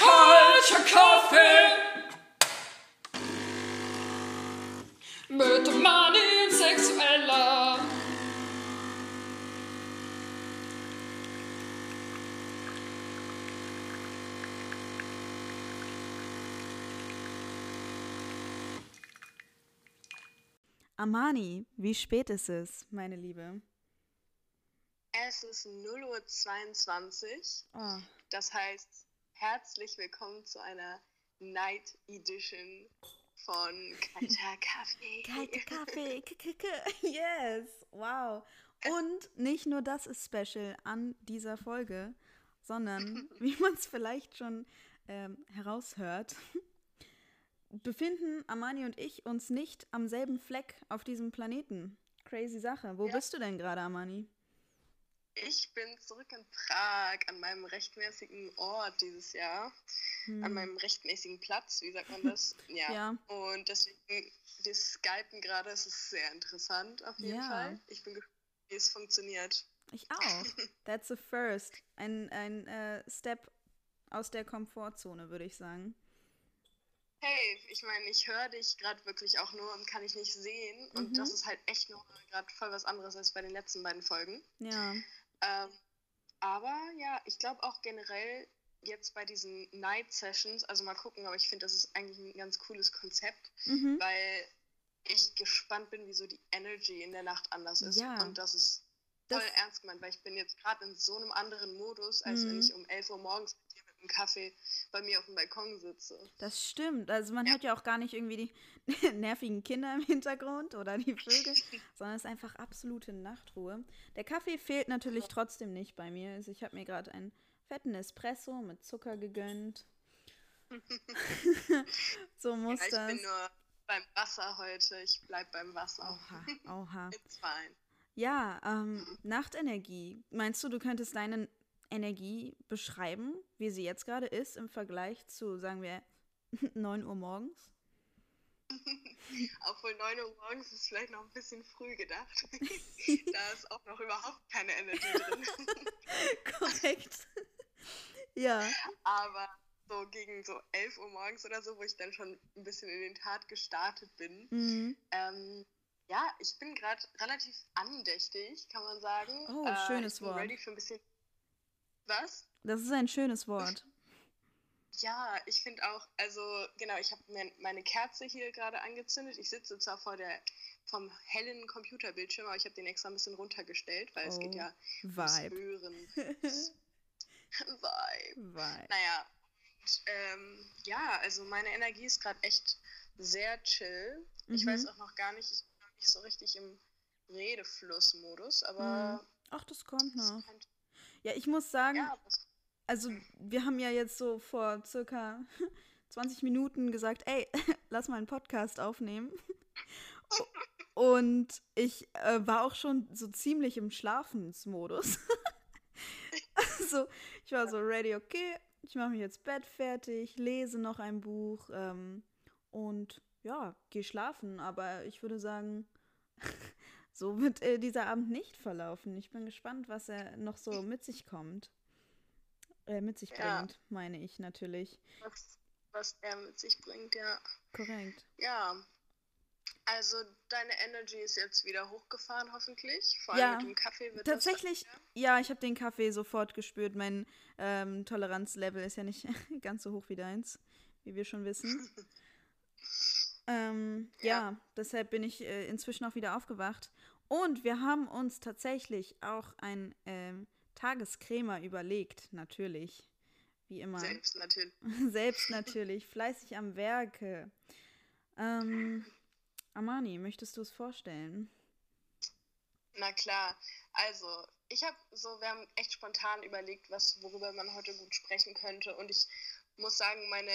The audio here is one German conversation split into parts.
Kalter Kaffee mit Money Sexueller. Amani, wie spät ist es, meine Liebe? Es ist 0.22 Uhr. Oh, Das heißt, herzlich willkommen zu einer Night Edition von Kalter Kaffee. kalter Kaffee, k -k -k yes, wow. Und nicht nur das ist special an dieser Folge, sondern, wie man es vielleicht schon ähm, heraushört, befinden Amani und ich uns nicht am selben Fleck auf diesem Planeten. Crazy Sache. Wo Ja. bist du denn gerade, Amani? Ich bin zurück in Prag an meinem rechtmäßigen Ort dieses Jahr. An Hm. meinem rechtmäßigen Platz, wie sagt man das? Ja. Ja. Und deswegen, wir skypen gerade, es ist sehr interessant auf jeden Ja. Fall. Ich bin gespannt, wie es funktioniert. Ich auch. That's a first. Ein, ein äh, Step aus der Komfortzone, würde ich sagen. Hey, ich meine, ich höre dich gerade wirklich auch nur und kann ich nicht sehen. Und Mhm. das ist halt echt noch gerade voll was anderes als bei den letzten beiden Folgen. Ja. Ähm, aber ja, ich glaube auch generell jetzt bei diesen Night Sessions, also mal gucken, aber ich finde, das ist eigentlich ein ganz cooles Konzept, Mhm. weil ich gespannt bin, wie so die Energy in der Nacht anders ist. Ja. Und das ist voll Das- ernst gemeint, weil ich bin jetzt gerade in so einem anderen Modus, als wenn Mhm. ich um 11 Uhr morgens mit dir mit einem Kaffee bei mir auf dem Balkon sitze. Das stimmt. Also man Ja. hört ja auch gar nicht irgendwie die nervigen Kinder im Hintergrund oder die Vögel, sondern es ist einfach absolute Nachtruhe. Der Kaffee fehlt natürlich trotzdem nicht bei mir. Also ich habe mir gerade einen fetten Espresso mit Zucker gegönnt. so muss Ja, ich das. bin nur beim Wasser heute. Ich bleib beim Wasser. Oha, oha. It's fine. Ja, ähm, Nachtenergie. Meinst du, du könntest deine Energie beschreiben, wie sie jetzt gerade ist im Vergleich zu, sagen wir, 9 Uhr morgens? Obwohl 9 Uhr morgens ist vielleicht noch ein bisschen früh gedacht. da ist auch noch überhaupt keine Energie drin. Korrekt. ja. Aber so gegen so 11 Uhr morgens oder so, wo ich dann schon ein bisschen in den Tag gestartet bin. Mhm. Ähm, ja, ich bin gerade relativ andächtig, kann man sagen. Oh, Äh, schönes ich bin Wort. ready für ein bisschen. Was? Das ist ein schönes Wort. Ja, ich finde auch, also genau, ich habe mir meine Kerze hier gerade angezündet. Ich sitze zwar vor der vom hellen Computerbildschirm, aber ich habe den extra ein bisschen runtergestellt, weil es geht Oh, ja ums Vibe. Hören. Vibe. Vibe. Naja, und, ähm, ja, also meine Energie ist gerade echt sehr chill. Ich Mhm. weiß auch noch gar nicht, ich bin noch nicht so richtig im Redefluss-Modus, aber Ach, das kommt noch. könnte, Ja, ich muss sagen, ja, also wir haben ja jetzt so vor circa 20 Minuten gesagt, ey, lass mal einen Podcast aufnehmen. Und ich äh, war auch schon so ziemlich im Schlafensmodus. also ich war so ready, okay, ich mache mich jetzt Bett fertig, lese noch ein Buch ähm, und ja, gehe schlafen. Aber ich würde sagen, so wird äh, dieser Abend nicht verlaufen. Ich bin gespannt, was er noch so mit sich kommt. Äh, mit sich Ja. bringt, meine ich natürlich. was, was er mit sich bringt, ja. Korrekt. Ja. Also deine Energy ist jetzt wieder hochgefahren, hoffentlich. Vor allem Ja, mit dem Kaffee wird Tatsächlich, das. ja, ich habe den Kaffee sofort gespürt. Mein ähm, Toleranzlevel ist ja nicht ganz so hoch wie deins, wie wir schon wissen. ähm, ja. Ja. deshalb bin ich äh, inzwischen auch wieder aufgewacht. Und wir haben uns tatsächlich auch ein ähm, Tagescremer überlegt, natürlich. Wie immer. Selbst natürlich. Selbst natürlich, fleißig am Werke. Ähm, Amani, möchtest du es vorstellen? Na klar. Also, ich habe so, wir haben echt spontan überlegt, was, worüber man heute gut sprechen könnte. Und ich muss sagen, meine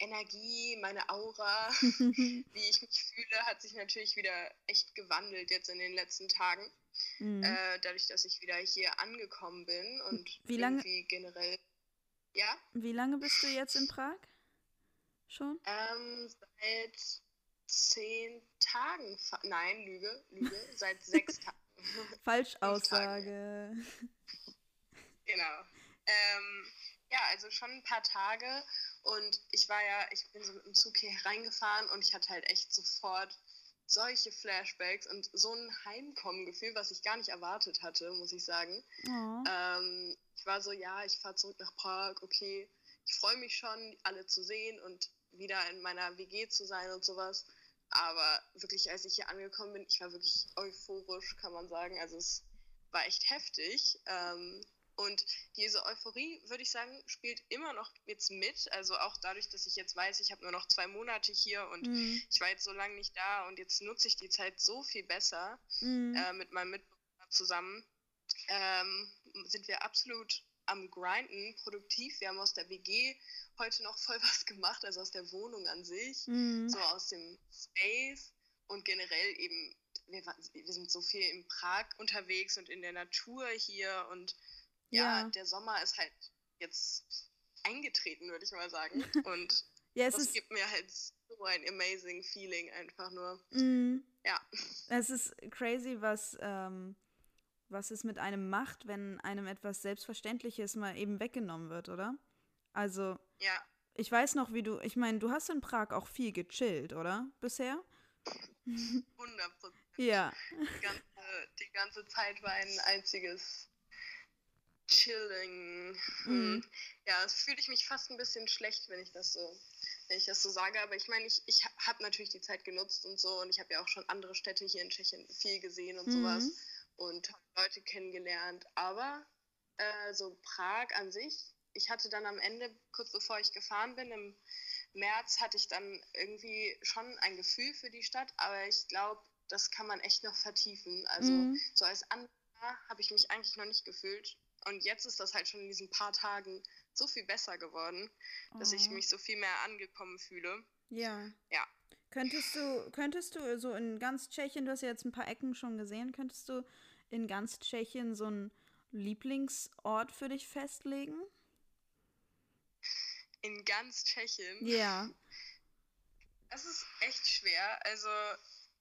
Energie, meine Aura, wie ich mich fühle, hat sich natürlich wieder echt gewandelt jetzt in den letzten Tagen. Mhm. Äh, dadurch, dass ich wieder hier angekommen bin und Wie lange- irgendwie generell. Ja, Wie lange bist du jetzt in Prag? Schon? ähm, seit zehn Tagen. Nein, Lüge, Lüge, seit sechs Tagen. Falschaussage. Genau. Ähm, ja, also schon ein paar Tage und ich war ja, ich bin so mit dem Zug hier reingefahren und ich hatte halt echt sofort solche Flashbacks und so ein Heimkommen-Gefühl, was ich gar nicht erwartet hatte, muss ich sagen. Oh. Ähm, ich war so, ja, ich fahre zurück nach Prag, okay, ich freue mich schon, alle zu sehen und wieder in meiner WG zu sein und sowas. Aber wirklich, als ich hier angekommen bin, ich war wirklich euphorisch, kann man sagen. Also es war echt heftig. Ähm, und diese Euphorie, würde ich sagen, spielt immer noch jetzt mit. Also auch dadurch, dass ich jetzt weiß, ich habe nur noch zwei Monate hier und Mhm. ich war jetzt so lange nicht da und jetzt nutze ich die Zeit so viel besser Mhm. äh, mit meinem Mitbewohner zusammen. Ähm, sind wir absolut am Grinden, produktiv. Wir haben aus der WG heute noch voll was gemacht, also aus der Wohnung an sich Mhm. so aus dem Space und generell eben, wir, wir sind so viel in Prag unterwegs und in der Natur hier und ja, Ja. der Sommer ist halt jetzt eingetreten, würde ich mal sagen. Und Ja, es das gibt mir halt so ein amazing Feeling einfach nur. Mhm. Ja. Es ist crazy, was, ähm, was es mit einem macht, wenn einem etwas Selbstverständliches mal eben weggenommen wird, oder? Also, Ja, ich weiß noch, wie du, ich meine, du hast in Prag auch viel gechillt, oder? Bisher? 100 Prozent. Ja. Die ganze, die ganze Zeit war ein einziges Chilling. Hm. Mhm. Ja, es fühle ich mich fast ein bisschen schlecht, wenn ich das so, wenn ich das so sage. Aber ich meine, ich, ich habe natürlich die Zeit genutzt und so und ich habe ja auch schon andere Städte hier in Tschechien viel gesehen und Mhm. sowas und Leute kennengelernt. Aber äh, so Prag an sich, ich hatte dann am Ende, kurz bevor ich gefahren bin, im März hatte ich dann irgendwie schon ein Gefühl für die Stadt, aber ich glaube, das kann man echt noch vertiefen. Also Mhm. so als Anfänger habe ich mich eigentlich noch nicht gefühlt. Und jetzt ist das halt schon in diesen paar Tagen so viel besser geworden, dass ich Oh. mich so viel mehr angekommen fühle. Ja. Ja. Könntest du, könntest du so in ganz Tschechien, du hast ja jetzt ein paar Ecken schon gesehen, könntest du in ganz Tschechien so einen Lieblingsort für dich festlegen? In ganz Tschechien. Ja. Es ist echt schwer. Also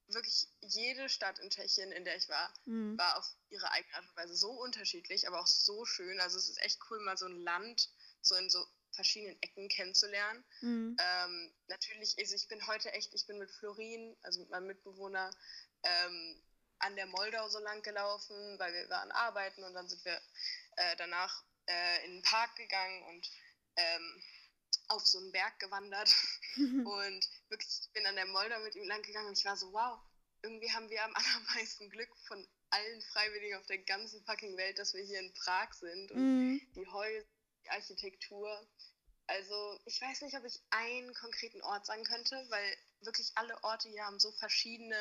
wirklich jede Stadt in Tschechien, in der ich war, Mhm. war auf ihre eigene Art und Weise so unterschiedlich, aber auch so schön. Also es ist echt cool, mal so ein Land so in so verschiedenen Ecken kennenzulernen. Mhm. Ähm, natürlich, also ich bin heute echt, ich bin mit Florin, also mit meinem Mitbewohner, ähm, an der Moldau so lang gelaufen, weil wir waren arbeiten und dann sind wir äh, danach äh, in den Park gegangen und ähm, auf so einen Berg gewandert. Und wirklich, ich bin an der Moldau mit ihm lang gegangen und ich war so, wow, irgendwie haben wir am allermeisten Glück von allen Freiwilligen auf der ganzen fucking Welt, dass wir hier in Prag sind. Und Mhm. die Häuser, die Architektur. Also ich weiß nicht, ob ich einen konkreten Ort sagen könnte, weil wirklich alle Orte hier haben so verschiedene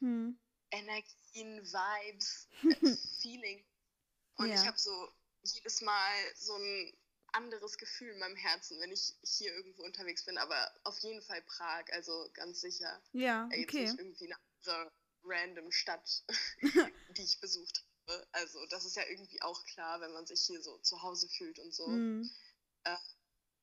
Mhm. Energien, Vibes, äh, Feeling. Und Ja. ich habe so jedes Mal so ein anderes Gefühl in meinem Herzen, wenn ich hier irgendwo unterwegs bin. Aber auf jeden Fall Prag, also ganz sicher. Ja, Äh, Jetzt okay. nicht irgendwie eine andere random Stadt, die ich besucht habe. Also das ist ja irgendwie auch klar, wenn man sich hier so zu Hause fühlt und so. Mhm.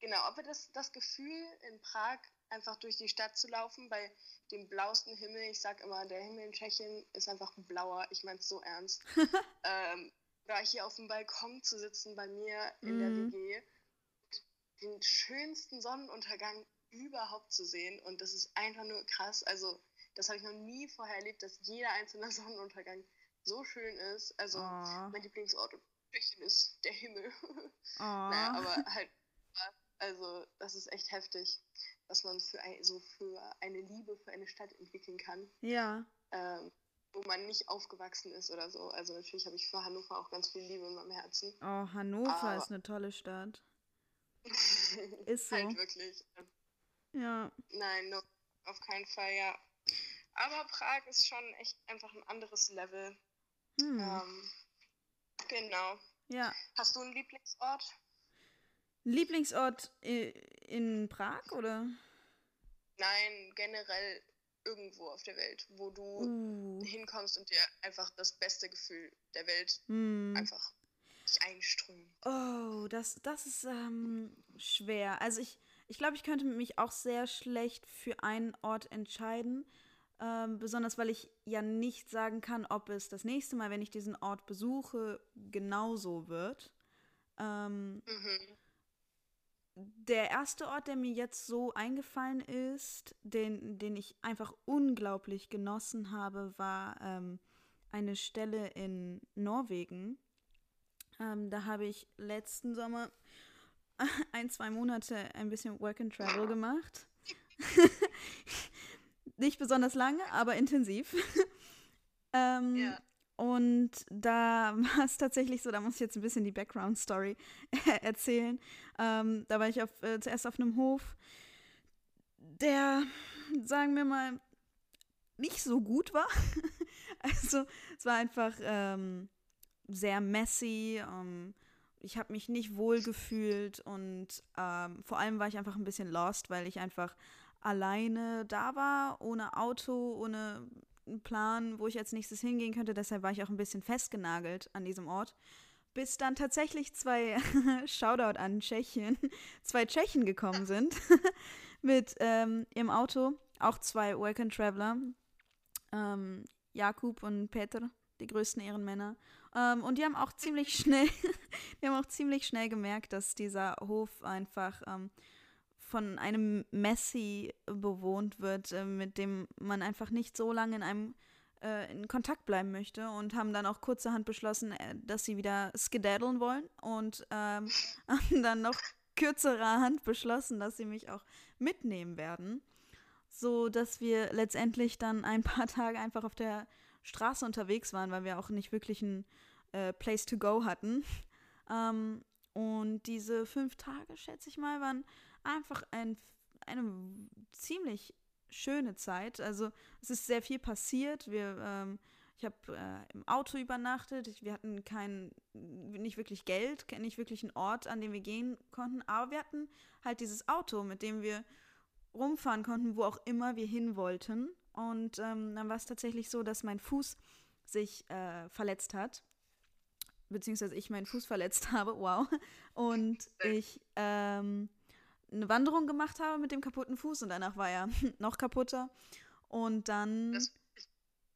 Genau, aber das, das Gefühl in Prag, einfach durch die Stadt zu laufen, bei dem blauesten Himmel, ich sag immer, der Himmel in Tschechien ist einfach blauer, ich mein's so ernst. ähm, oder hier auf dem Balkon zu sitzen bei mir in der Mhm. WG und den schönsten Sonnenuntergang überhaupt zu sehen und das ist einfach nur krass. Also, das habe ich noch nie vorher erlebt, dass jeder einzelne Sonnenuntergang so schön ist. Also, Oh. mein Lieblingsort ist der Himmel. Oh. Naja, aber halt, also das ist echt heftig, was man für ein, so für eine Liebe für eine Stadt entwickeln kann, Ja. ähm, wo man nicht aufgewachsen ist oder so. Also natürlich habe ich für Hannover auch ganz viel Liebe in meinem Herzen. Oh, Hannover Aber- ist eine tolle Stadt. Ist so. halt wirklich. Ja. Nein, no, auf keinen Fall, ja. Aber Prag ist schon echt einfach ein anderes Level. Hm. Ähm, genau. Ja. Hast du einen Lieblingsort? Lieblingsort in Prag oder? Nein, generell irgendwo auf der Welt, wo du Uh. hinkommst und dir einfach das beste Gefühl der Welt Hm. einfach einströmt. Oh, das, das ist ähm, schwer. Also ich, ich glaube, ich könnte mich auch sehr schlecht für einen Ort entscheiden. Ähm, besonders weil ich ja nicht sagen kann, ob es das nächste Mal, wenn ich diesen Ort besuche, genauso wird. Ähm, Mhm. Der erste Ort, der mir jetzt so eingefallen ist, den, den ich einfach unglaublich genossen habe, war ähm, eine Stelle in Norwegen. Ähm, da habe ich letzten Sommer ein, zwei Monate ein bisschen Work and Travel gemacht. Nicht besonders lange, aber intensiv. ähm, Ja. Und da war es tatsächlich so, da muss ich jetzt ein bisschen die Background-Story erzählen. Ähm, da war ich auf, äh, zuerst auf einem Hof, der, sagen wir mal, nicht so gut war. also es war einfach ähm, sehr messy. Ähm, ich habe mich nicht wohl gefühlt und ähm, vor allem war ich einfach ein bisschen lost, weil ich einfach alleine da war, ohne Auto, ohne einen Plan, wo ich als nächstes hingehen könnte. Deshalb war ich auch ein bisschen festgenagelt an diesem Ort. Bis dann tatsächlich zwei, Shoutout an Tschechien, zwei Tschechen gekommen sind mit ähm, ihrem Auto. Auch zwei and Traveler. Ähm, Jakub und Peter, die größten Ehrenmänner. Ähm, und die haben auch ziemlich schnell, die haben auch ziemlich schnell gemerkt, dass dieser Hof einfach ähm, von einem Messi bewohnt wird, äh, mit dem man einfach nicht so lange in einem äh, in Kontakt bleiben möchte und haben dann auch kurzerhand beschlossen, äh, dass sie wieder skedaddeln wollen und ähm, haben dann noch kürzerer Hand beschlossen, dass sie mich auch mitnehmen werden, so dass wir letztendlich dann ein paar Tage einfach auf der Straße unterwegs waren, weil wir auch nicht wirklich ein äh, Place to go hatten. Ähm, und diese fünf Tage, schätze ich mal, waren einfach ein, eine ziemlich schöne Zeit. Also es ist sehr viel passiert. Wir, ähm, ich habe äh, im Auto übernachtet. Ich, wir hatten kein, nicht wirklich Geld, nicht wirklich einen Ort, an dem wir gehen konnten. Aber wir hatten halt dieses Auto, mit dem wir rumfahren konnten, wo auch immer wir hin wollten. Und ähm, dann war es tatsächlich so, dass mein Fuß sich äh, verletzt hat. Beziehungsweise ich meinen Fuß verletzt habe, wow. Und ich ähm, eine Wanderung gemacht habe mit dem kaputten Fuß und danach war er noch kaputter. Und dann.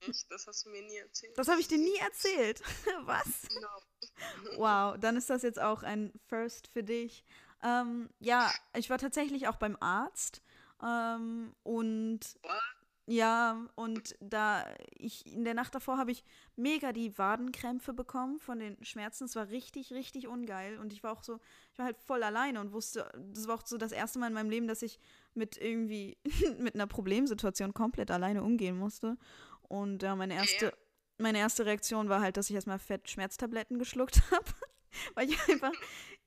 Das, das hast du mir nie erzählt. Das habe ich dir nie erzählt. Was? No. Wow, dann ist das jetzt auch ein First für dich. Ähm, ja, ich war tatsächlich auch beim Arzt. Ähm, und What? Ja, und da ich in der Nacht davor habe ich mega die Wadenkrämpfe bekommen von den Schmerzen. Es war richtig, richtig ungeil. Und ich war auch so, ich war halt voll alleine und wusste, das war auch so das erste Mal in meinem Leben, dass ich mit irgendwie, mit einer Problemsituation komplett alleine umgehen musste. Und ja, meine erste, meine erste Reaktion war halt, dass ich erstmal fett Schmerztabletten geschluckt habe, weil ich einfach,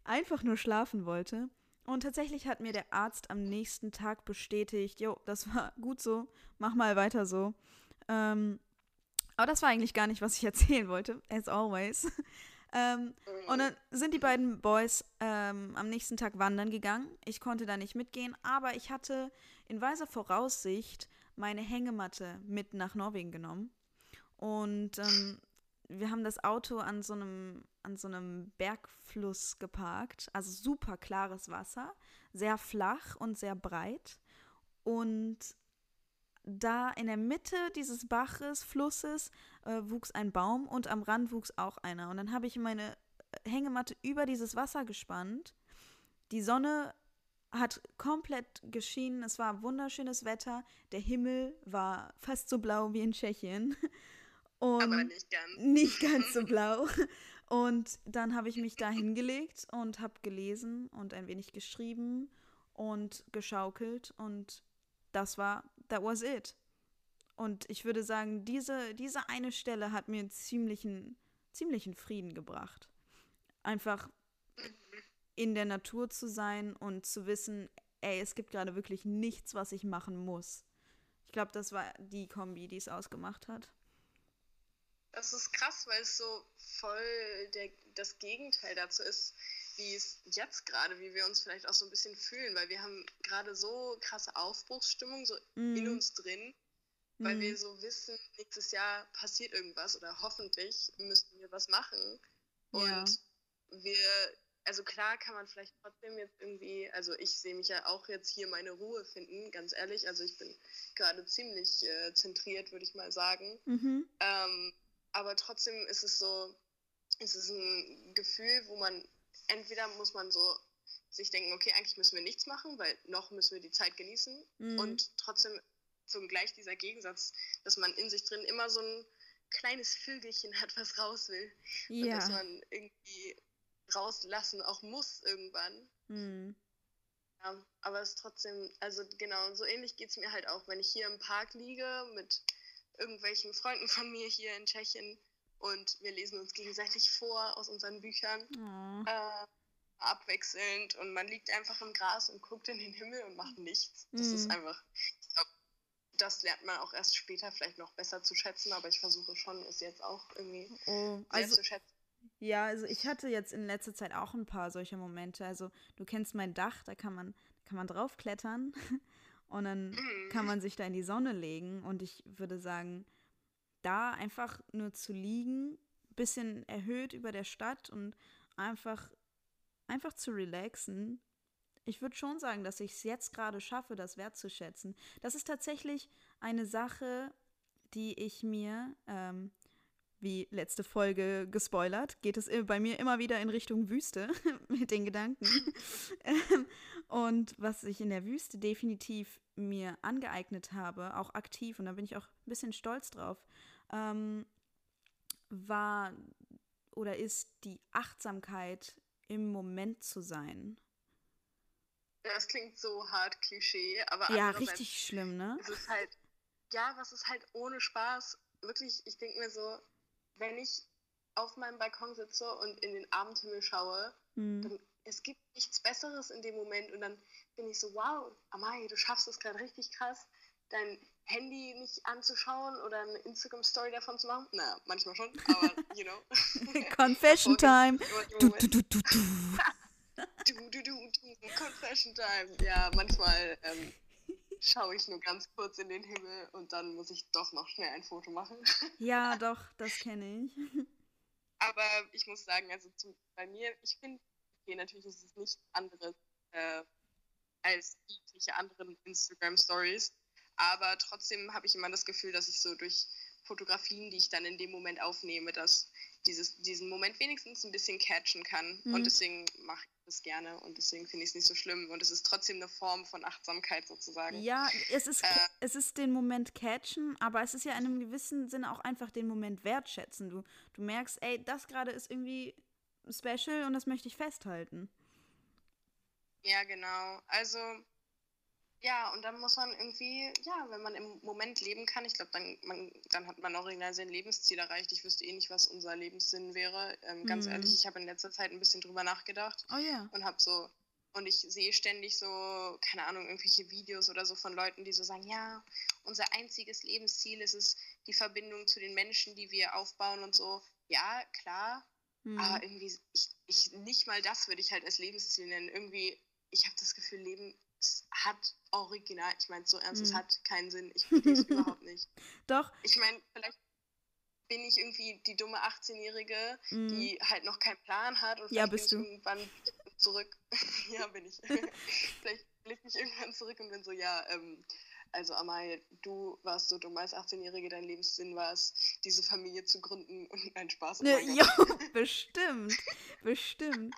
einfach nur schlafen wollte. Und tatsächlich hat mir der Arzt am nächsten Tag bestätigt, jo, das war gut so, mach mal weiter so. Ähm, aber das war eigentlich gar nicht, was ich erzählen wollte, as always. ähm, und dann sind die beiden Boys ähm, am nächsten Tag wandern gegangen. Ich konnte da nicht mitgehen, aber ich hatte in weiser Voraussicht meine Hängematte mit nach Norwegen genommen. Und ähm, wir haben das Auto an so einem, an so einem Bergfluss geparkt. Also super klares Wasser, sehr flach und sehr breit. Und da in der Mitte dieses Baches, Flusses, äh, wuchs ein Baum und am Rand wuchs auch einer. Und dann habe ich meine Hängematte über dieses Wasser gespannt. Die Sonne hat komplett geschienen. Es war wunderschönes Wetter. Der Himmel war fast so blau wie in Tschechien. Und Aber nicht ganz. nicht ganz so blau. Und dann habe ich mich da hingelegt und habe gelesen und ein wenig geschrieben und geschaukelt und das war, that was it. Und ich würde sagen, diese, diese eine Stelle hat mir ziemlichen, ziemlichen Frieden gebracht. Einfach in der Natur zu sein und zu wissen, ey, es gibt gerade wirklich nichts, was ich machen muss. Ich glaube, das war die Kombi, die es ausgemacht hat. Das ist krass, weil es so voll der, das Gegenteil dazu ist, wie es jetzt gerade, wie wir uns vielleicht auch so ein bisschen fühlen, weil wir haben gerade so krasse Aufbruchsstimmung so Mhm. in uns drin, weil Mhm. wir so wissen, nächstes Jahr passiert irgendwas oder hoffentlich müssen wir was machen. Und Ja. wir, also klar kann man vielleicht trotzdem jetzt irgendwie, also ich sehe mich ja auch jetzt hier meine Ruhe finden, ganz ehrlich. Also ich bin gerade ziemlich äh, zentriert, würde ich mal sagen. Mhm. Ähm, aber trotzdem ist es so, es ist ein Gefühl, wo man entweder muss man so sich denken, okay, eigentlich müssen wir nichts machen, weil noch müssen wir die Zeit genießen. Mhm. Und trotzdem zugleich dieser Gegensatz, dass man in sich drin immer so ein kleines Vögelchen hat, was raus will. Und dass Ja. man irgendwie rauslassen auch muss irgendwann. Mhm. Ja, aber es ist trotzdem, also genau, so ähnlich geht es mir halt auch, wenn ich hier im Park liege mit irgendwelchen Freunden von mir hier in Tschechien und wir lesen uns gegenseitig vor aus unseren Büchern, Oh. äh, abwechselnd und man liegt einfach im Gras und guckt in den Himmel und macht nichts. Das ist Mhm. einfach, ich glaube, das lernt man auch erst später vielleicht noch besser zu schätzen, aber ich versuche schon, es jetzt auch irgendwie Oh. sehr Also, zu schätzen. Ja, also ich hatte jetzt in letzter Zeit auch ein paar solcher Momente. Also du kennst mein Dach, da kann man, kann man draufklettern und dann Mhm. kann man sich da in die Sonne legen. Und ich würde sagen, da einfach nur zu liegen, bisschen erhöht über der Stadt und einfach, einfach zu relaxen. Ich würde schon sagen, dass ich es jetzt gerade schaffe, das wertzuschätzen. Das ist tatsächlich eine Sache, die ich mir, ähm, wie letzte Folge gespoilert, geht es bei mir immer wieder in Richtung Wüste mit den Gedanken. Ähm, und was ich in der Wüste definitiv mir angeeignet habe, auch aktiv, und da bin ich auch ein bisschen stolz drauf, ähm, war oder ist die Achtsamkeit im Moment zu sein. Das klingt so hart Klischee, aber Ja, richtig schlimm, ne? es ist halt, ja, was ist halt ohne Spaß. Wirklich, ich denke mir so, wenn ich auf meinem Balkon sitze und in den Abendhimmel schaue, Hm. dann es gibt nichts Besseres in dem Moment und dann bin ich so, wow, Amai, du schaffst es gerade richtig krass, dein Handy nicht anzuschauen oder eine Instagram-Story davon zu machen. Na, manchmal schon, aber you know. Confession time. Du, Du, du, du, du, du. du, du, du, du, Confession time. Ja, manchmal ähm, schaue ich nur ganz kurz in den Himmel und dann muss ich doch noch schnell ein Foto machen. Ja, doch, das kenne ich. Aber ich muss sagen, also zum, bei mir, ich finde, okay, natürlich ist es nichts anderes äh, als jegliche anderen Instagram-Stories. Aber trotzdem habe ich immer das Gefühl, dass ich so durch Fotografien, die ich dann in dem Moment aufnehme, dass dieses, diesen Moment wenigstens ein bisschen catchen kann. Mhm. Und deswegen mache ich das gerne und deswegen finde ich es nicht so schlimm. Und es ist trotzdem eine Form von Achtsamkeit sozusagen. Ja, es ist, Äh. es ist den Moment catchen, aber es ist ja in einem gewissen Sinne auch einfach den Moment wertschätzen. Du, du merkst, ey, das gerade ist irgendwie special und das möchte ich festhalten. Ja, genau. Also, ja, und dann muss man irgendwie, ja, wenn man im Moment leben kann, ich glaube, dann, man, dann hat man auch irgendwann sein Lebensziel erreicht. Ich wüsste eh nicht, was unser Lebenssinn wäre. Ähm, ganz Mhm. ehrlich, ich habe in letzter Zeit ein bisschen drüber nachgedacht Oh ja. und habe so, und ich sehe ständig so, keine Ahnung, irgendwelche Videos oder so von Leuten, die so sagen, ja, unser einziges Lebensziel ist es, die Verbindung zu den Menschen, die wir aufbauen und so. Ja, klar, Hm. aber irgendwie, ich, ich, nicht mal das würde ich halt als Lebensziel nennen. Irgendwie, ich habe das Gefühl, Leben hat original, ich meine so ernst, es Mhm. hat keinen Sinn. Ich verstehe es überhaupt nicht. Doch, Ich meine, vielleicht bin ich irgendwie die dumme 18-Jährige, mm, die halt noch keinen Plan hat und Ja, vielleicht bist bin du. ich irgendwann zurück. ja, bin ich. vielleicht blicke ich irgendwann zurück und bin so, ja, ähm, also Amal, du warst so dumm als 18-Jährige, dein Lebenssinn war es, diese Familie zu gründen und ein Spaß. ne, mein jo, Gott. bestimmt. Bestimmt.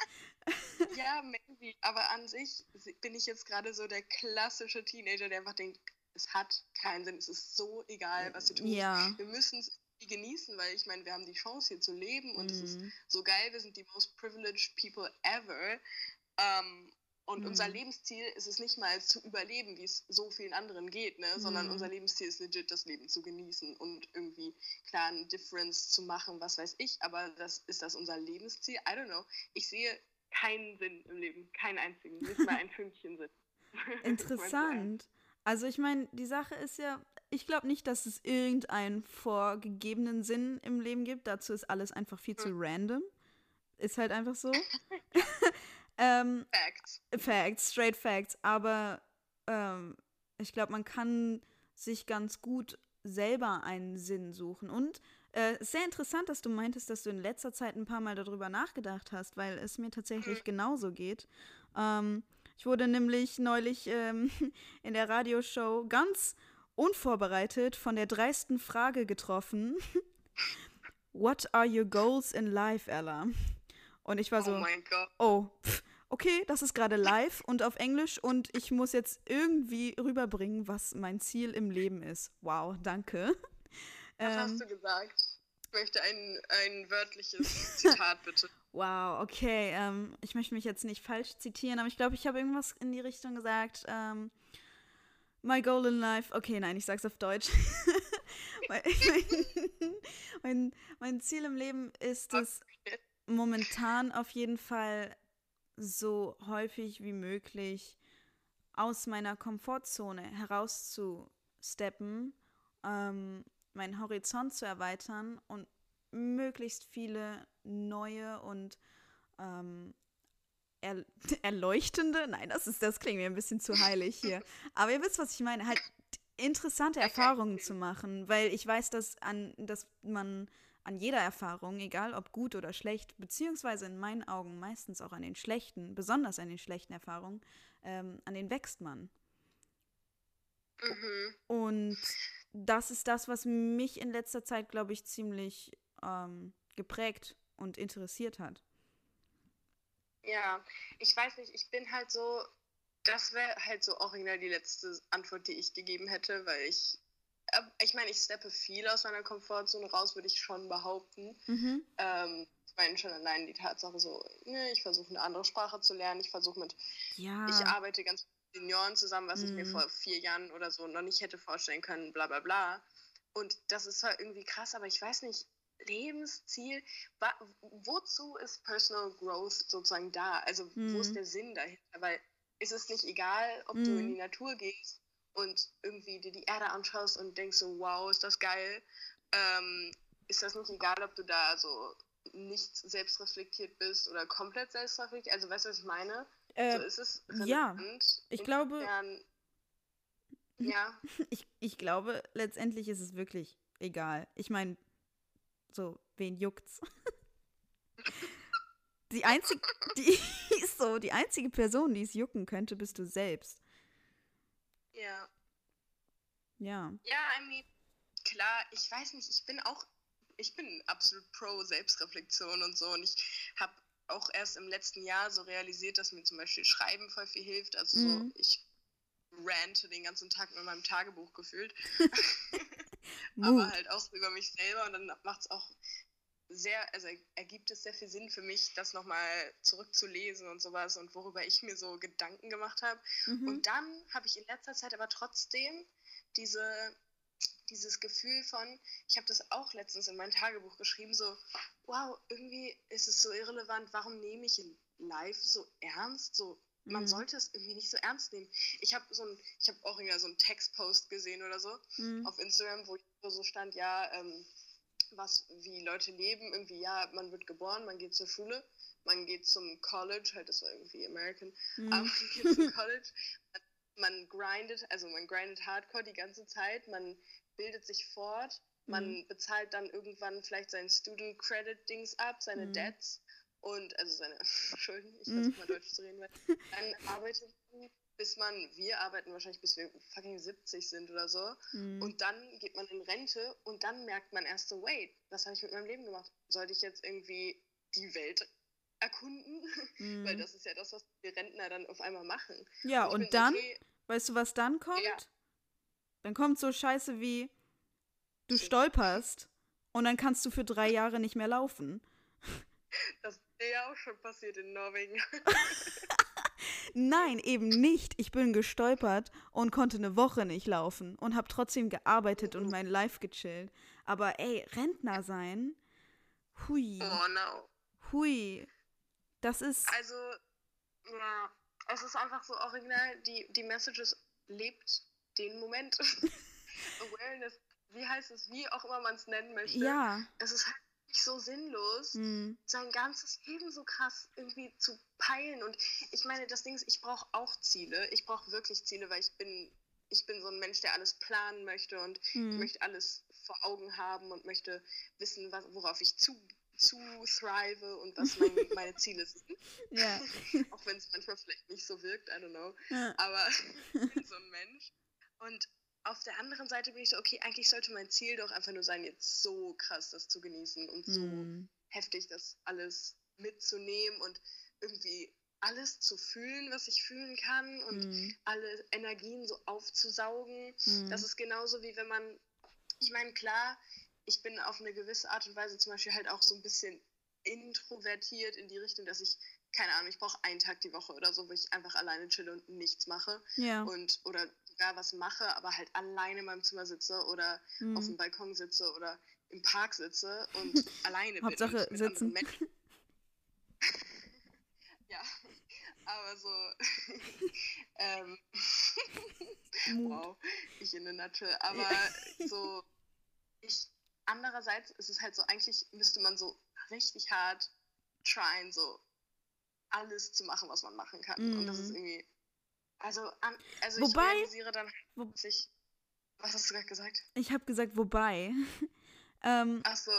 Ja, maybe. Aber an sich bin ich jetzt gerade so der klassische Teenager, der einfach denkt, es hat keinen Sinn, es ist so egal, was wir tun. Ja. Wir müssen es genießen, weil ich meine, wir haben die Chance hier zu leben und es ist Mm, so geil, wir sind die most privileged people ever. Ähm, und unser Mhm. Lebensziel ist es nicht mal zu überleben, wie es so vielen anderen geht, ne? sondern Mhm. unser Lebensziel ist legit, das Leben zu genießen und irgendwie klar eine Difference zu machen, was weiß ich, aber das ist das unser Lebensziel? I don't know. Ich sehe keinen Sinn im Leben, keinen einzigen, nicht mal ein Fünkchen Sinn. Interessant. Also ich meine, die Sache ist ja, ich glaube nicht, dass es irgendeinen vorgegebenen Sinn im Leben gibt. Dazu ist alles einfach viel zu random. Ist halt einfach so. ähm, Facts. Facts, straight Facts. Aber ähm, ich glaube, man kann sich ganz gut selber einen Sinn suchen. Und äh, sehr interessant, dass du meintest, dass du in letzter Zeit ein paar Mal darüber nachgedacht hast, weil es mir tatsächlich genauso geht. Ähm, ich wurde nämlich neulich ähm, in der Radioshow ganz unvorbereitet von der dreisten Frage getroffen. What are your goals in life, Ella? Und ich war Oh so, mein Gott. oh, pff, okay, das ist gerade live und auf Englisch und ich muss jetzt irgendwie rüberbringen, was mein Ziel im Leben ist. Wow, danke. Was Ähm, hast du gesagt? Ich möchte ein, ein wörtliches Zitat bitte. Wow, okay. Ähm, ich möchte mich jetzt nicht falsch zitieren, aber ich glaube, ich habe irgendwas in die Richtung gesagt. Ähm, my goal in life. Okay, nein, ich sag's auf Deutsch. mein, mein, mein, mein Ziel im Leben ist es, momentan auf jeden Fall so häufig wie möglich aus meiner Komfortzone herauszusteppen, ähm, meinen Horizont zu erweitern und möglichst viele neue und ähm, er, erleuchtende, nein, das ist, das klingt mir ein bisschen zu heilig hier. Aber ihr wisst, was ich meine, halt interessante Erfahrungen zu machen, weil ich weiß, dass an, dass man an jeder Erfahrung, egal ob gut oder schlecht, beziehungsweise in meinen Augen meistens auch an den schlechten, besonders an den schlechten Erfahrungen, ähm, an denen wächst man. Mhm. Und das ist das, was mich in letzter Zeit, glaube ich, ziemlich ähm, geprägt und interessiert hat. Ja, ich weiß nicht, ich bin halt so, das wäre halt so original die letzte Antwort, die ich gegeben hätte, weil ich, äh, ich meine, ich steppe viel aus meiner Komfortzone raus, würde ich schon behaupten. Mhm. Ähm, ich meine schon allein die Tatsache so, ne, ich versuche eine andere Sprache zu lernen, ich versuche mit, Ja. ich arbeite ganz Senioren zusammen, was ich mir Mhm. vor vier Jahren oder so noch nicht hätte vorstellen können, bla bla bla. Und das ist halt irgendwie krass, aber ich weiß nicht, Lebensziel, wozu ist Personal Growth sozusagen da? Also wo ist Mhm. der Sinn dahinter? Weil ist es nicht egal, ob du in Mhm. die Natur gehst und irgendwie dir die Erde anschaust und denkst so, wow, ist das geil. Ähm, ist das nicht egal, ob du da so nicht selbstreflektiert bist oder komplett selbstreflektiert? Also weißt du, was ich meine? Äh, so ist es ja, ich glaube- ja, ich, ich glaube, letztendlich ist es wirklich egal. Ich meine, so, wen juckt's? Die einzige, die so, die einzige Person, die es jucken könnte, bist du selbst. ja. Ja. Ja, I mean, klar, ich weiß nicht, ich bin auch, ich bin absolut pro Selbstreflexion und so und ich habe auch erst im letzten Jahr so realisiert, dass mir zum Beispiel Schreiben voll viel hilft. Also Mhm. so, ich rante den ganzen Tag mit meinem Tagebuch gefühlt, aber halt auch über mich selber und dann macht es auch sehr, also ergibt es sehr viel Sinn für mich, das nochmal zurückzulesen und sowas und worüber ich mir so Gedanken gemacht habe. Mhm. Und dann habe ich in letzter Zeit aber trotzdem diese, dieses Gefühl von, ich habe das auch letztens in mein Tagebuch geschrieben, so, wow, irgendwie ist es so irrelevant, warum nehme ich live so ernst? So, man Mhm. sollte es irgendwie nicht so ernst nehmen. Ich habe so ein, ich habe original so einen Textpost gesehen oder so Mhm. auf Instagram, wo so stand, ja, ähm, was, wie Leute leben, irgendwie, ja, man wird geboren, man geht zur Schule, man geht zum College, halt, das war irgendwie American, Mhm. aber man geht zum College, man, man grindet, also man grindet hardcore die ganze Zeit, man bildet sich fort, man Mhm. bezahlt dann irgendwann vielleicht sein Student Credit Dings ab, seine Mhm. Debts und, also seine Schulden, ich Mhm. versuche mal Deutsch zu reden, weil dann arbeitet man, bis man, wir arbeiten wahrscheinlich bis wir fucking 70 sind oder so Mhm. und dann geht man in Rente und dann merkt man erst so, wait, was habe ich mit meinem Leben gemacht? Sollte ich jetzt irgendwie die Welt erkunden? Weil Mhm. das ist ja das, was die Rentner dann auf einmal machen. Ja, und bin dann, okay, weißt du, was dann kommt? Ja. Dann kommt so Scheiße wie, du stolperst und dann kannst du für drei Jahre nicht mehr laufen. das ist ja auch schon passiert in Norwegen. Nein, eben nicht. Ich bin gestolpert und konnte eine Woche nicht laufen und habe trotzdem gearbeitet und mein Life gechillt. Aber ey, Rentner sein, hui, Oh no. hui, das ist, Also, ja, es ist einfach so original, die, die Message ist, lebt den Moment. Awareness, wie heißt es, wie auch immer man es nennen möchte. ja, Es ist halt nicht so sinnlos. hm, sein ganzes Leben so krass irgendwie zu peilen. Und ich meine, das Ding ist, ich brauche auch Ziele. Ich brauche wirklich Ziele, weil ich bin, ich bin so ein Mensch, der alles planen möchte und ich hm, möchte alles vor Augen haben und möchte wissen, was, worauf ich zu, zu thrive und was mein, meine Ziele sind. ja, Auch wenn es manchmal vielleicht nicht so wirkt, I don't know. ja, Aber ich bin so ein Mensch. Und auf der anderen Seite bin ich so, okay, eigentlich sollte mein Ziel doch einfach nur sein, jetzt so krass das zu genießen und so hm, heftig das alles mitzunehmen und irgendwie alles zu fühlen, was ich fühlen kann und Mhm. alle Energien so aufzusaugen. Mhm. Das ist genauso wie wenn man, ich meine, klar, ich bin auf eine gewisse Art und Weise zum Beispiel halt auch so ein bisschen introvertiert in die Richtung, dass ich, keine Ahnung, ich brauche einen Tag die Woche oder so, wo ich einfach alleine chille und nichts mache Ja. und oder sogar was mache, aber halt alleine in meinem Zimmer sitze oder auf Mhm. dem Balkon sitze oder im Park sitze und alleine bin Hauptsache und mit sitzen. ja, aber so ähm, wow, ich in der Natur, aber so ich andererseits ist es halt so eigentlich müsste man so richtig hart tryen so alles zu machen, was man machen kann und das ist Mhm. irgendwie also an, also Wobei- ich realisiere dann Wo- ich was hast du gerade gesagt? Ich habe gesagt, wobei. ähm, Ach so,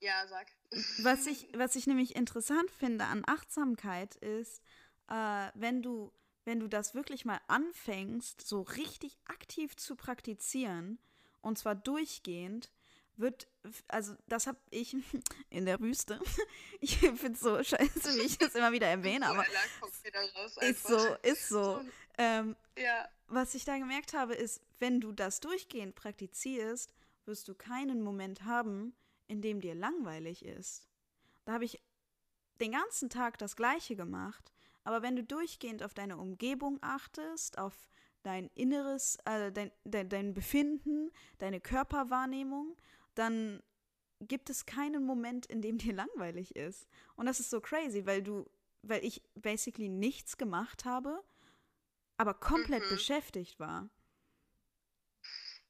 ja, sag. was, ich, was ich nämlich interessant finde an Achtsamkeit ist, äh, wenn du wenn du das wirklich mal anfängst, so richtig aktiv zu praktizieren, und zwar durchgehend, wird, also das habe ich in der Wüste. Ich finde es so scheiße, wie ich das immer wieder erwähne, aber ist so, ist so. So, Ähm, Ja, was ich da gemerkt habe, ist, wenn du das durchgehend praktizierst, wirst du keinen Moment haben, in dem dir langweilig ist. Da habe ich den ganzen Tag das Gleiche gemacht, aber wenn du durchgehend auf deine Umgebung achtest, auf dein Inneres, äh, dein, dein, dein Befinden, deine Körperwahrnehmung, dann gibt es keinen Moment, in dem dir langweilig ist. Und das ist so crazy, weil du, weil ich basically nichts gemacht habe, aber komplett Mhm. beschäftigt war.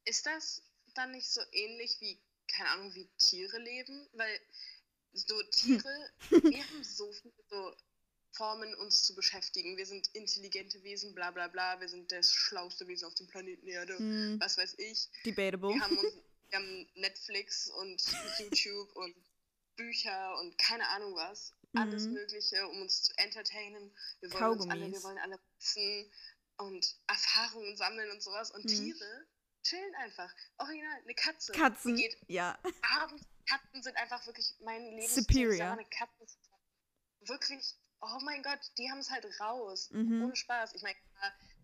ist das dann nicht so ähnlich wie, keine Ahnung, wie Tiere leben? Weil so Tiere, wir haben so viele so Formen, uns zu beschäftigen. Wir sind intelligente Wesen, bla bla bla. Wir sind das schlauste Wesen auf dem Planeten Erde. Hm, Was weiß ich. debatable. Wir haben, uns, wir haben Netflix und YouTube und Bücher und keine Ahnung was. Alles Mhm. Mögliche, um uns zu entertainen. Wir wollen uns alle, wir Kaugummis. wollen alle wissen und Erfahrungen sammeln und sowas. Und Mhm. Tiere chillen einfach. Original, eine Katze. Katzen, geht ja. abends. Katzen sind einfach wirklich mein Leben. Superior. Eine Katze ist wirklich, oh mein Gott, die haben es halt raus. Mhm. Ohne Spaß. Ich meine,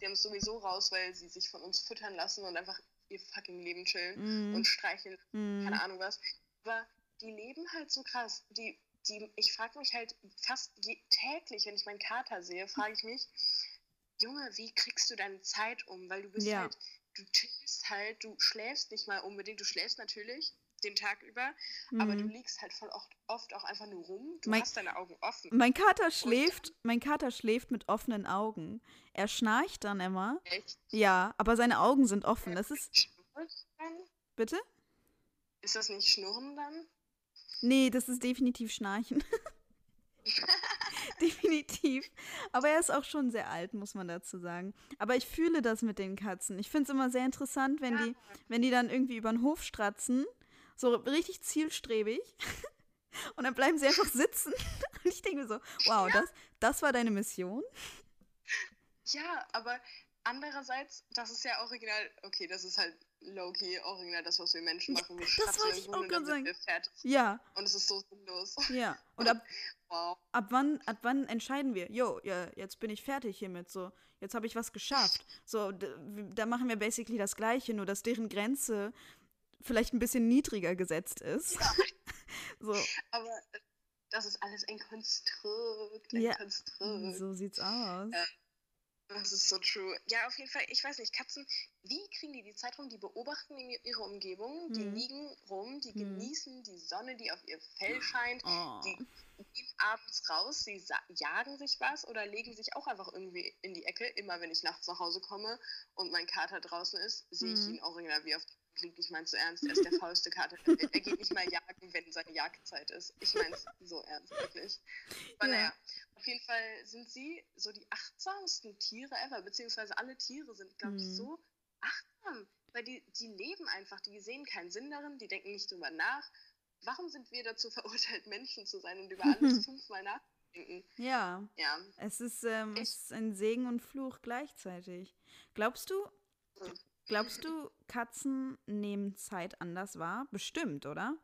die haben es sowieso raus, weil sie sich von uns füttern lassen und einfach ihr fucking Leben chillen Mhm. und streicheln Mhm. keine Ahnung was. Aber die leben halt so krass. Die, die, ich frage mich halt fast täglich, wenn ich meinen Kater sehe, frage ich mich, Junge, wie kriegst du deine Zeit um? Weil du bist Ja. halt, du chillst halt, du schläfst nicht mal unbedingt, du schläfst natürlich den Tag über, aber du Mhm. liegst halt voll oft, oft auch einfach nur rum. Du Mein- hast deine Augen offen. Mein Kater schläft, mein Kater schläft mit offenen Augen. Er schnarcht dann immer. Echt? Ja, aber seine Augen sind offen. Das ist, bitte? Ist das nicht Schnurren dann? Nee, das ist definitiv Schnarchen. definitiv. Aber er ist auch schon sehr alt, muss man dazu sagen. Aber ich fühle das mit den Katzen. Ich finde es immer sehr interessant, wenn die, wenn die dann irgendwie über den Hof stratzen. So richtig zielstrebig. Und dann bleiben sie einfach sitzen. Und ich denke mir so, wow, das, das war deine Mission? Ja, aber andererseits, das ist ja original, okay, das ist halt low-key original das, was wir Menschen machen. Wir das wollte ich auch wir fertig. Ja, Und es ist so sinnlos. ja. Und ab, Wow. ab wann, ab wann entscheiden wir, jo, ja, jetzt bin ich fertig hiermit, so, jetzt habe ich was geschafft. So, da machen wir basically das Gleiche, nur dass deren Grenze vielleicht ein bisschen niedriger gesetzt ist. so, Aber äh, das ist alles ein Konstrukt. Ein Ja, Konstrukt. so sieht's aus. Äh, Das ist so true. Ja, auf jeden Fall, ich weiß nicht, Katzen, wie kriegen die die Zeit rum? Die beobachten ihre Umgebung, die Mhm. liegen rum, die Mhm. genießen die Sonne, die auf ihr Fell scheint. Oh. Die gehen abends raus, sie jagen sich was oder legen sich auch einfach irgendwie in die Ecke. Immer wenn ich nachts nach Hause komme und mein Kater draußen ist, sehe ich Mhm. ihn original wie auf dem liegt. Ich meine so ernst, er ist der faulste Kater. Er geht nicht mal jagen, wenn seine Jagdzeit ist. Ich meine es so ernst, wirklich. Aber Ja. naja, auf jeden Fall sind sie so die achtsamsten Tiere ever, beziehungsweise alle Tiere sind, glaube ich, Mhm. so achtsam. Weil die, die leben einfach, die sehen keinen Sinn darin, die denken nicht drüber nach. Warum sind wir dazu verurteilt, Menschen zu sein und über alles fünfmal nachzudenken? Ja, Ja, es ist, ähm, es ist ein Segen und Fluch gleichzeitig. Glaubst du, glaubst du, Katzen nehmen Zeit anders wahr? Bestimmt, oder?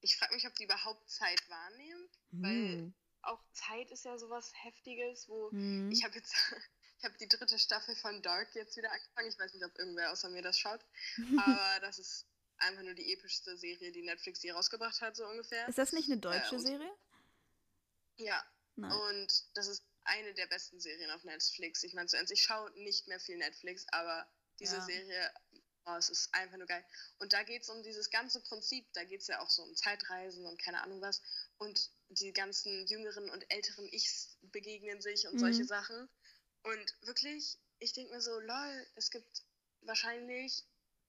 ich frage mich, ob die überhaupt Zeit wahrnehmen, weil Hm. auch Zeit ist ja sowas Heftiges, wo Hm. ich habe jetzt, ich habe die dritte Staffel von Dark jetzt wieder angefangen. Ich weiß nicht, ob irgendwer außer mir das schaut, aber das ist einfach nur die epischste Serie, die Netflix je rausgebracht hat, so ungefähr. Ist das nicht eine deutsche und- Serie? Ja, Nein. und das ist eine der besten Serien auf Netflix. Ich meine, ich schaue nicht mehr viel Netflix, aber diese Ja. Serie, oh, es ist einfach nur geil. Und da geht es um dieses ganze Prinzip, da geht es ja auch so um Zeitreisen und keine Ahnung was. Und die ganzen jüngeren und älteren Ichs begegnen sich und solche Mhm. Sachen. Und wirklich, ich denke mir so, lol, es gibt wahrscheinlich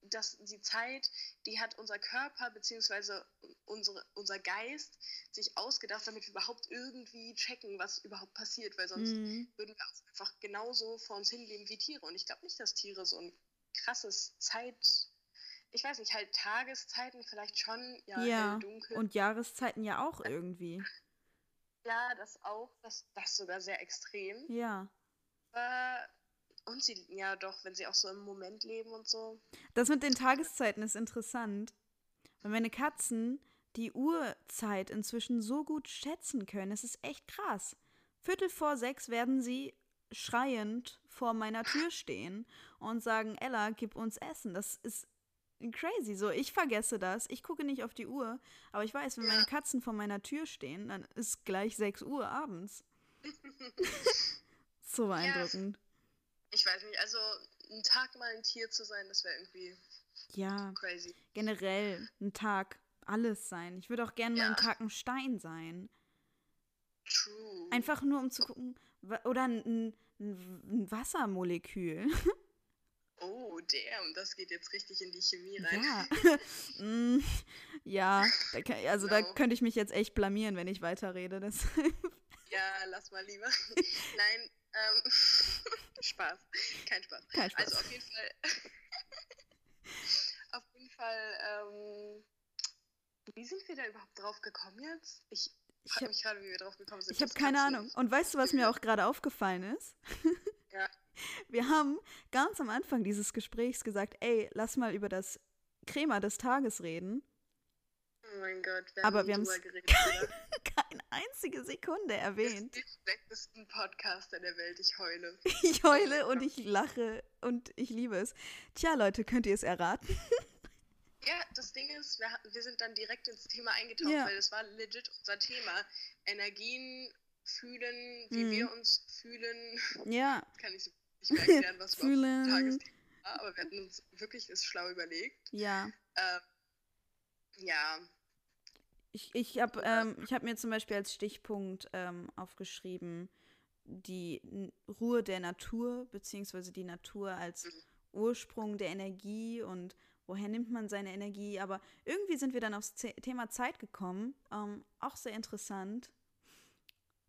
dass die Zeit, die hat unser Körper bzw. Unsere, unser Geist sich ausgedacht, damit wir überhaupt irgendwie checken, was überhaupt passiert, weil sonst Hm. würden wir auch einfach genauso vor uns hinleben wie Tiere. Und ich glaube nicht, dass Tiere so ein krasses Zeit, ich weiß nicht, halt Tageszeiten vielleicht schon, ja, Ja, dunkel. Und Jahreszeiten ja auch irgendwie. ja, das auch, das, das sogar sehr extrem. Ja. Aber, und sie, ja doch, wenn sie auch so im Moment leben und so. Das mit den Tageszeiten ist interessant. Weil meine Katzen die Uhrzeit inzwischen so gut schätzen können. Es ist echt krass. Viertel vor sechs werden sie schreiend vor meiner Tür stehen und sagen, Ella, gib uns Essen. Das ist crazy. So, ich vergesse das. Ich gucke nicht auf die Uhr. Aber ich weiß, wenn Ja. meine Katzen vor meiner Tür stehen, dann ist gleich 6 Uhr abends. so beeindruckend. Ich weiß nicht, also einen Tag mal ein Tier zu sein, das wäre irgendwie Ja. crazy. generell ein Tag alles sein. Ich würde auch gerne mal Ja. einen Tag ein Stein sein. True. Einfach nur um zu gucken, oder ein, ein, ein Wassermolekül. Oh, damn, das geht jetzt richtig in die Chemie rein. Ja. Mm, ja, da kann, also da No. könnte ich mich jetzt echt blamieren, wenn ich weiterrede. Das, Ja, lass mal lieber. Nein, ähm, Spaß. Kein Spaß. kein Spaß. Also auf jeden Fall, auf jeden Fall, ähm, wie sind wir da überhaupt drauf gekommen jetzt? Ich ich frage habe mich gerade, wie wir drauf gekommen sind. ich hab dass keine Ahnung. Und weißt du, was mir auch gerade aufgefallen ist? Ja. Wir haben ganz am Anfang dieses Gesprächs gesagt, ey, lass mal über das Crema des Tages reden. Oh mein Gott, wir Aber haben wir geredet. oder? Keine einzige Sekunde Wir sind erwähnt. die schlechtesten Podcaster der Welt. Ich heule. Ich heule und ich lache und ich liebe es. Tja, Leute, könnt ihr es erraten? Ja, das Ding ist, wir, wir sind dann direkt ins Thema eingetaucht, Ja. weil das war legit unser Thema. Energien fühlen, wie Mhm. wir uns fühlen. Ja, Kann ich so nicht mehr erklären, was Fühlen. Tagesthema war, aber wir hatten uns wirklich das schlau überlegt. ja. Ähm, ja, Ich, ich habe ähm, ich hab mir zum Beispiel als Stichpunkt ähm, aufgeschrieben, die N Ruhe der Natur, beziehungsweise die Natur als Mhm. Ursprung der Energie und woher nimmt man seine Energie. Aber irgendwie sind wir dann aufs Z Thema Zeit gekommen. Ähm, auch sehr interessant.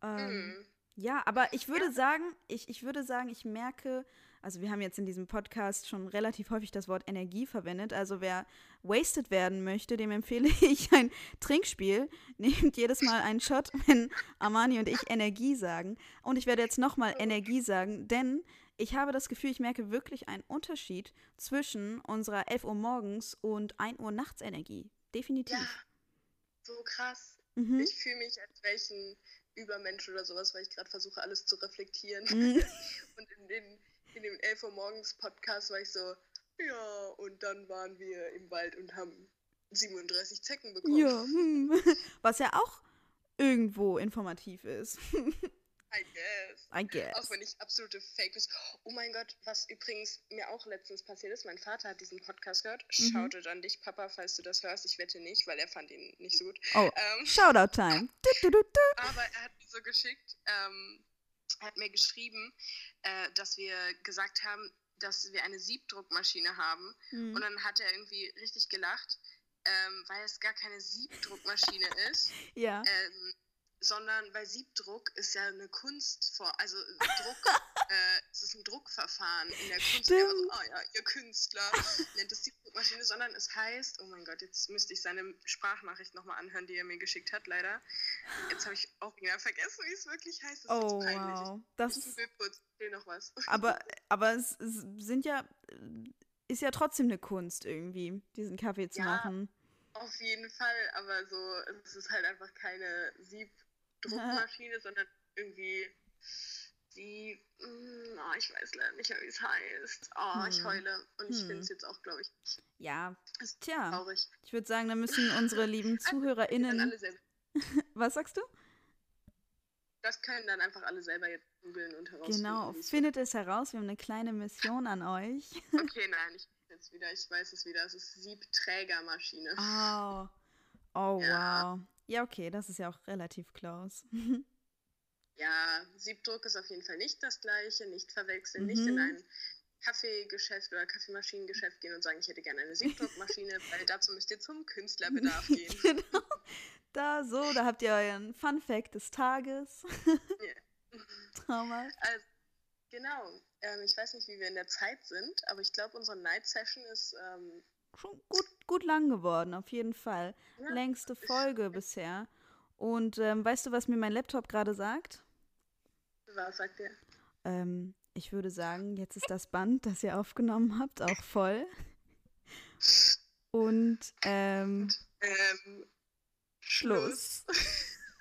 Ähm, mhm. Ja, aber ich würde sagen, ich, ich würde sagen, ich merke, also wir haben jetzt in diesem Podcast schon relativ häufig das Wort Energie verwendet. Also wer wasted werden möchte, dem empfehle ich ein Trinkspiel. Nehmt jedes Mal einen Shot, wenn Armani und ich Energie sagen. Und ich werde jetzt nochmal Energie sagen, denn ich habe das Gefühl, ich merke wirklich einen Unterschied zwischen unserer 11 Uhr morgens und 1 Uhr nachts Energie. Definitiv. ja, so krass. Mhm. Ich fühle mich als welchen Übermensch oder sowas, weil ich gerade versuche, alles zu reflektieren. Mhm. Und in, den, in dem 11 Uhr morgens Podcast war ich so, ja, und dann waren wir im Wald und haben 37 Zecken bekommen. Ja, hm. was ja auch irgendwo informativ ist. I guess. I guess. Auch wenn ich absolute Fake bin. Oh mein Gott, was übrigens mir auch letztens passiert ist, mein Vater hat diesen Podcast gehört. Mhm. Shoutout an dich, Papa, falls du das hörst. Ich wette nicht, weil er fand ihn nicht so gut. Oh, Ähm, Shoutout Time. Du, du, du, du. aber er hat mir so geschickt, ähm, hat mir geschrieben, äh, dass wir gesagt haben, dass wir eine Siebdruckmaschine haben. Und Hm. dann hat er irgendwie richtig gelacht, ähm, weil es gar keine Siebdruckmaschine ist, Ja. ähm, sondern weil Siebdruck ist ja eine Kunstform, also Druck, äh, es ist ein Druckverfahren in der Kunst. Und er war so, Stimmt. oh ja, ihr Künstler nennt es Siebdruckmaschine, sondern es heißt, oh mein Gott, jetzt müsste ich seine Sprachnachricht nochmal anhören, die er mir geschickt hat, leider. Jetzt habe ich auch wieder vergessen, wie es wirklich heißt. Das ist Oh, peinlich. wow. Das Ich ist, will kurz, will noch was. aber aber es, es sind ja, ist ja trotzdem eine Kunst irgendwie, diesen Kaffee zu Ja. machen. Auf jeden Fall, aber so, es ist halt einfach keine Siebdruckmaschine, sondern irgendwie Sieb. mm, Oh, ich weiß leider nicht wie es heißt. Oh, ich Hm. heule. Und ich Hm. finde es jetzt auch, glaube ich, nicht Ja, ist tja. traurig. Ich würde sagen, da müssen unsere lieben Dann ZuhörerInnen. Was sagst du? das können dann einfach alle selber jetzt googeln und herausfinden. Genau, findet es heraus. Wir haben eine kleine Mission an euch. Okay, nein, ich weiß jetzt wieder, ich weiß es wieder. Es ist Siebträgermaschine. Oh, oh Ja. wow. Ja, okay, das ist ja auch relativ close. Ja, Siebdruck ist auf jeden Fall nicht das gleiche, nicht verwechseln, nicht in Mhm. ein Kaffeegeschäft oder Kaffeemaschinengeschäft gehen und sagen, ich hätte gerne eine Siebdruckmaschine, weil dazu müsst ihr zum Künstlerbedarf gehen. genau. Da so, da habt ihr euren Fun Fact des Tages. Thomas. Also, genau. Ähm, ich weiß nicht, wie wir in der Zeit sind, aber ich glaube, unsere Night Session ist ähm, Schon gut, gut lang geworden, auf jeden Fall. Längste Folge bisher. Und ähm, weißt du, was mir mein Laptop gerade sagt? was sagt ihr? Ähm, ich würde sagen, jetzt ist das Band, das ihr aufgenommen habt, auch voll. Und ähm, Ähm, Schluss.